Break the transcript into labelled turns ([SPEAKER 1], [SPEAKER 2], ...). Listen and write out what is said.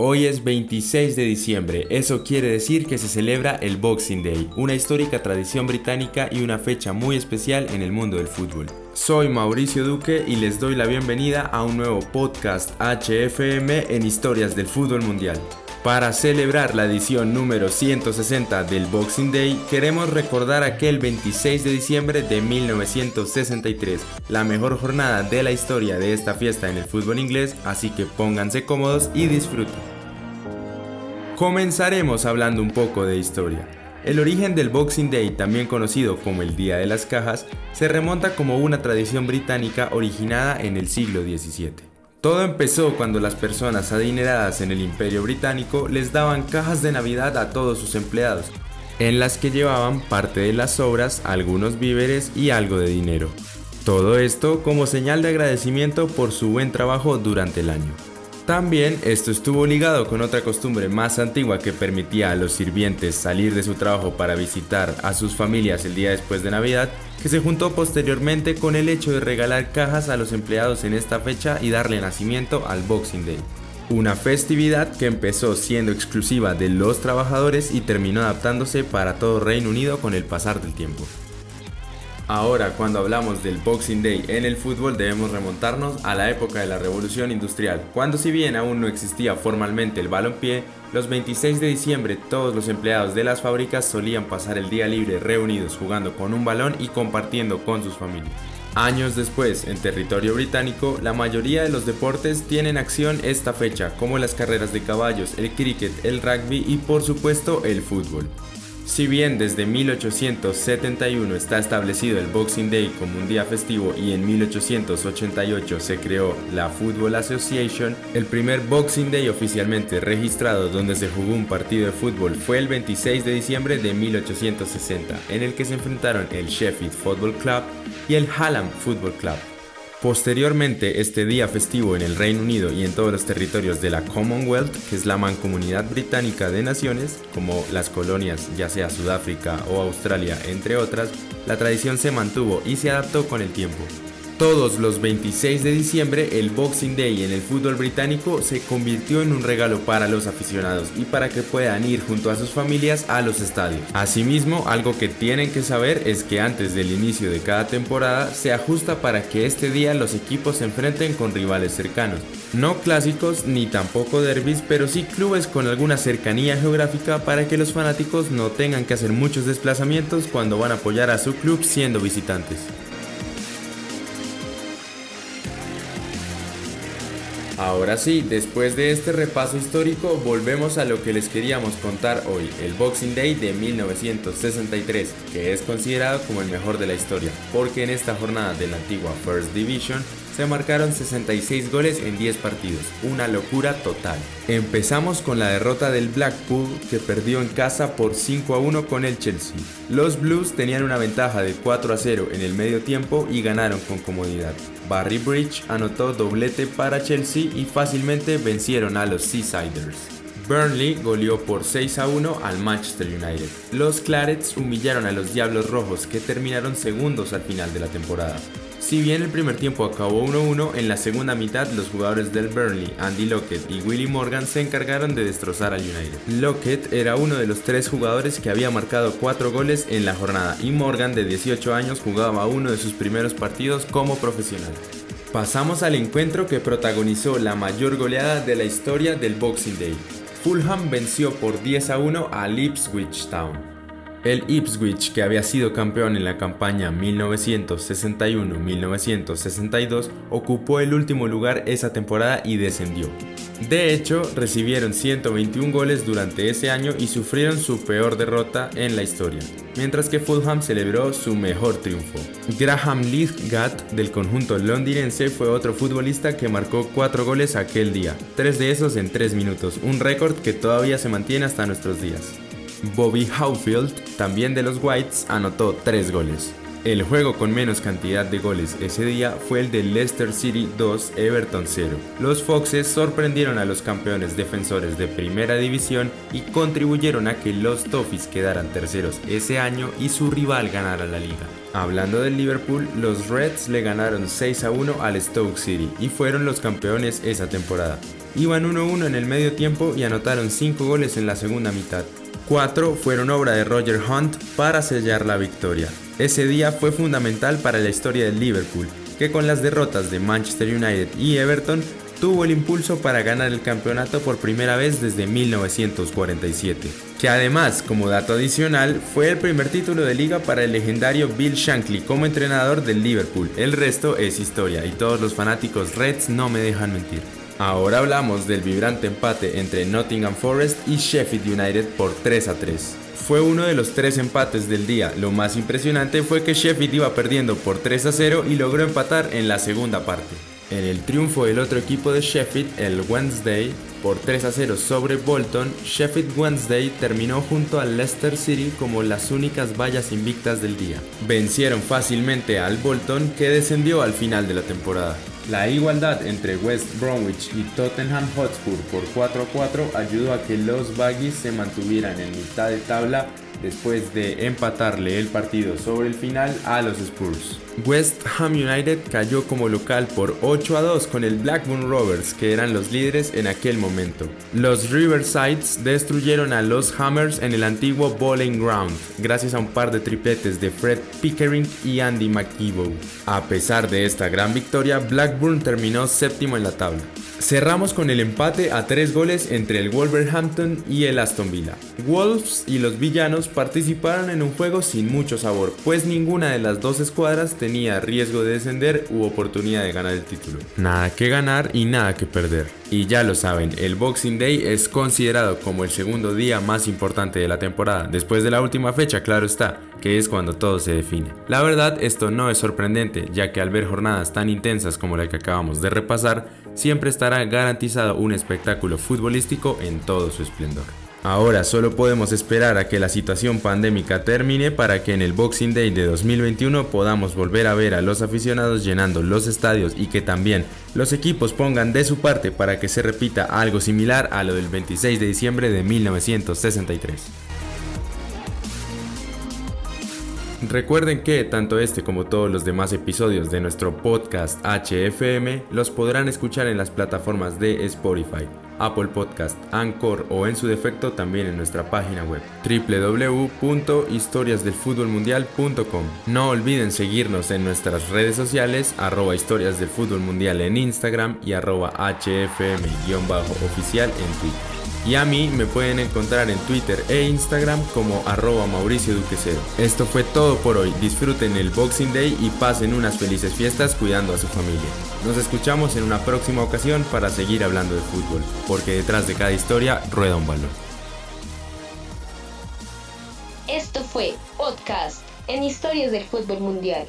[SPEAKER 1] Hoy es 26 de diciembre, eso quiere decir que se celebra el Boxing Day, una histórica tradición británica y una fecha muy especial en el mundo del fútbol. Soy Mauricio Duque y les doy la bienvenida a un nuevo podcast HFM en historias del fútbol mundial. Para celebrar la edición número 160 del Boxing Day, queremos recordar aquel 26 de diciembre de 1963, la mejor jornada de la historia de esta fiesta en el fútbol inglés, así que pónganse cómodos y disfruten. Comenzaremos hablando un poco de historia. El origen del Boxing Day, también conocido como el Día de las Cajas, se remonta como una tradición británica originada en el siglo XVII. Todo empezó cuando las personas adineradas en el Imperio Británico les daban cajas de Navidad a todos sus empleados, en las que llevaban parte de las sobras, algunos víveres y algo de dinero. Todo esto como señal de agradecimiento por su buen trabajo durante el año. También esto estuvo ligado con otra costumbre más antigua que permitía a los sirvientes salir de su trabajo para visitar a sus familias el día después de Navidad, que se juntó posteriormente con el hecho de regalar cajas a los empleados en esta fecha y darle nacimiento al Boxing Day. Una festividad que empezó siendo exclusiva de los trabajadores y terminó adaptándose para todo Reino Unido con el pasar del tiempo. Ahora, cuando hablamos del Boxing Day en el fútbol, debemos remontarnos a la época de la Revolución Industrial, cuando si bien aún no existía formalmente el balompié, los 26 de diciembre todos los empleados de las fábricas solían pasar el día libre reunidos jugando con un balón y compartiendo con sus familias. Años después, en territorio británico, la mayoría de los deportes tienen acción esta fecha, como las carreras de caballos, el cricket, el rugby y por supuesto el fútbol. Si bien desde 1871 está establecido el Boxing Day como un día festivo y en 1888 se creó la Football Association, el primer Boxing Day oficialmente registrado donde se jugó un partido de fútbol fue el 26 de diciembre de 1860, en el que se enfrentaron el Sheffield Football Club y el Hallam Football Club. Posteriormente, este día festivo en el Reino Unido y en todos los territorios de la Commonwealth, que es la mancomunidad británica de naciones, como las colonias ya sea Sudáfrica o Australia, entre otras, la tradición se mantuvo y se adaptó con el tiempo. Todos los 26 de diciembre, el Boxing Day en el fútbol británico se convirtió en un regalo para los aficionados y para que puedan ir junto a sus familias a los estadios. Asimismo, algo que tienen que saber es que antes del inicio de cada temporada se ajusta para que este día los equipos se enfrenten con rivales cercanos. No clásicos ni tampoco derbis, pero sí clubes con alguna cercanía geográfica para que los fanáticos no tengan que hacer muchos desplazamientos cuando van a apoyar a su club siendo visitantes. Ahora sí, después de este repaso histórico, volvemos a lo que les queríamos contar hoy, el Boxing Day de 1963, que es considerado como el mejor de la historia, porque en esta jornada de la antigua First Division se marcaron 66 goles en 10 partidos, una locura total. Empezamos con la derrota del Blackpool que perdió en casa por 5 a 1 con el Chelsea. Los Blues tenían una ventaja de 4 a 0 en el medio tiempo y ganaron con comodidad. Barry Bridge anotó doblete para Chelsea y fácilmente vencieron a los Seasiders. Burnley goleó por 6 a 1 al Manchester United. Los Clarets humillaron a los Diablos Rojos que terminaron segundos al final de la temporada. Si bien el primer tiempo acabó 1-1, en la segunda mitad los jugadores del Burnley, Andy Lockett y Willie Morgan se encargaron de destrozar al United. Lockett era uno de los tres jugadores que había marcado 4 goles en la jornada y Morgan de 18 años jugaba uno de sus primeros partidos como profesional. Pasamos al encuentro que protagonizó la mayor goleada de la historia del Boxing Day. Fulham venció por 10 a 1 a Ipswich Town. El Ipswich, que había sido campeón en la campaña 1961-1962, ocupó el último lugar esa temporada y descendió. De hecho, recibieron 121 goles durante ese año y sufrieron su peor derrota en la historia, mientras que Fulham celebró su mejor triunfo. Graham Lithgat del conjunto londinense fue otro futbolista que marcó 4 goles aquel día, 3 de esos en 3 minutos, un récord que todavía se mantiene hasta nuestros días. Bobby Howfield, también de los Whites, anotó 3 goles. El juego con menos cantidad de goles ese día fue el de Leicester City 2 Everton 0. Los Foxes sorprendieron a los campeones defensores de primera división y contribuyeron a que los Toffees quedaran terceros ese año y su rival ganara la liga. Hablando del Liverpool, los Reds le ganaron 6 a 1 al Stoke City y fueron los campeones esa temporada. Iban 1-1 en el medio tiempo y anotaron 5 goles en la segunda mitad. 4 fueron obra de Roger Hunt para sellar la victoria. Ese día fue fundamental para la historia del Liverpool, que con las derrotas de Manchester United y Everton tuvo el impulso para ganar el campeonato por primera vez desde 1947, que además, como dato adicional, fue el primer título de liga para el legendario Bill Shankly como entrenador del Liverpool. El resto es historia y todos los fanáticos Reds no me dejan mentir. Ahora hablamos del vibrante empate entre Nottingham Forest y Sheffield United por 3 a 3 fue uno de los tres empates del día. Lo más impresionante fue que Sheffield iba perdiendo por 3 a 0 y logró empatar en la segunda parte. En el triunfo del otro equipo de Sheffield, el Wednesday, por 3 a 0 sobre Bolton, Sheffield Wednesday terminó junto al Leicester City como las únicas vallas invictas del día. Vencieron fácilmente al Bolton que descendió al final de la temporada. La igualdad entre West Bromwich y Tottenham Hotspur por 4 a 4 ayudó a que los Baggies se mantuvieran en mitad de tabla después de empatarle el partido sobre el final a los Spurs. West Ham United cayó como local por 8 a 2 con el Blackburn Rovers, que eran los líderes en aquel momento. Los Riversides destruyeron a los Hammers en el antiguo Bowling Ground, gracias a un par de tripletes de Fred Pickering y Andy McKeebow. A pesar de esta gran victoria, Blackburn terminó séptimo en la tabla. Cerramos con el empate a tres goles entre el Wolverhampton y el Aston Villa. Wolves y los villanos participaron en un juego sin mucho sabor, pues ninguna de las dos escuadras tenía riesgo de descender u oportunidad de ganar el título. Nada que ganar y nada que perder. Y ya lo saben, el Boxing Day es considerado como el segundo día más importante de la temporada, después de la última fecha, claro está, que es cuando todo se define. La verdad, esto no es sorprendente, ya que al ver jornadas tan intensas como la que acabamos de repasar, siempre estará garantizado un espectáculo futbolístico en todo su esplendor. Ahora solo podemos esperar a que la situación pandémica termine para que en el Boxing Day de 2021 podamos volver a ver a los aficionados llenando los estadios y que también los equipos pongan de su parte para que se repita algo similar a lo del 26 de diciembre de 1963. Recuerden que tanto este como todos los demás episodios de nuestro podcast HFM los podrán escuchar en las plataformas de Spotify, Apple Podcast, Anchor o en su defecto también en nuestra página web www.historiasdelfutbolmundial.com. No olviden seguirnos en nuestras redes sociales arroba historias del fútbol mundial en Instagram y arroba HFM-oficial en Twitter. Y a mí me pueden encontrar en Twitter e Instagram como arroba Mauricio Duquesero. Esto fue todo por hoy. Disfruten el Boxing Day y pasen unas felices fiestas cuidando a su familia. Nos escuchamos en una próxima ocasión para seguir hablando de fútbol, porque detrás de cada historia rueda un balón.
[SPEAKER 2] Esto fue Podcast en Historias del Fútbol Mundial.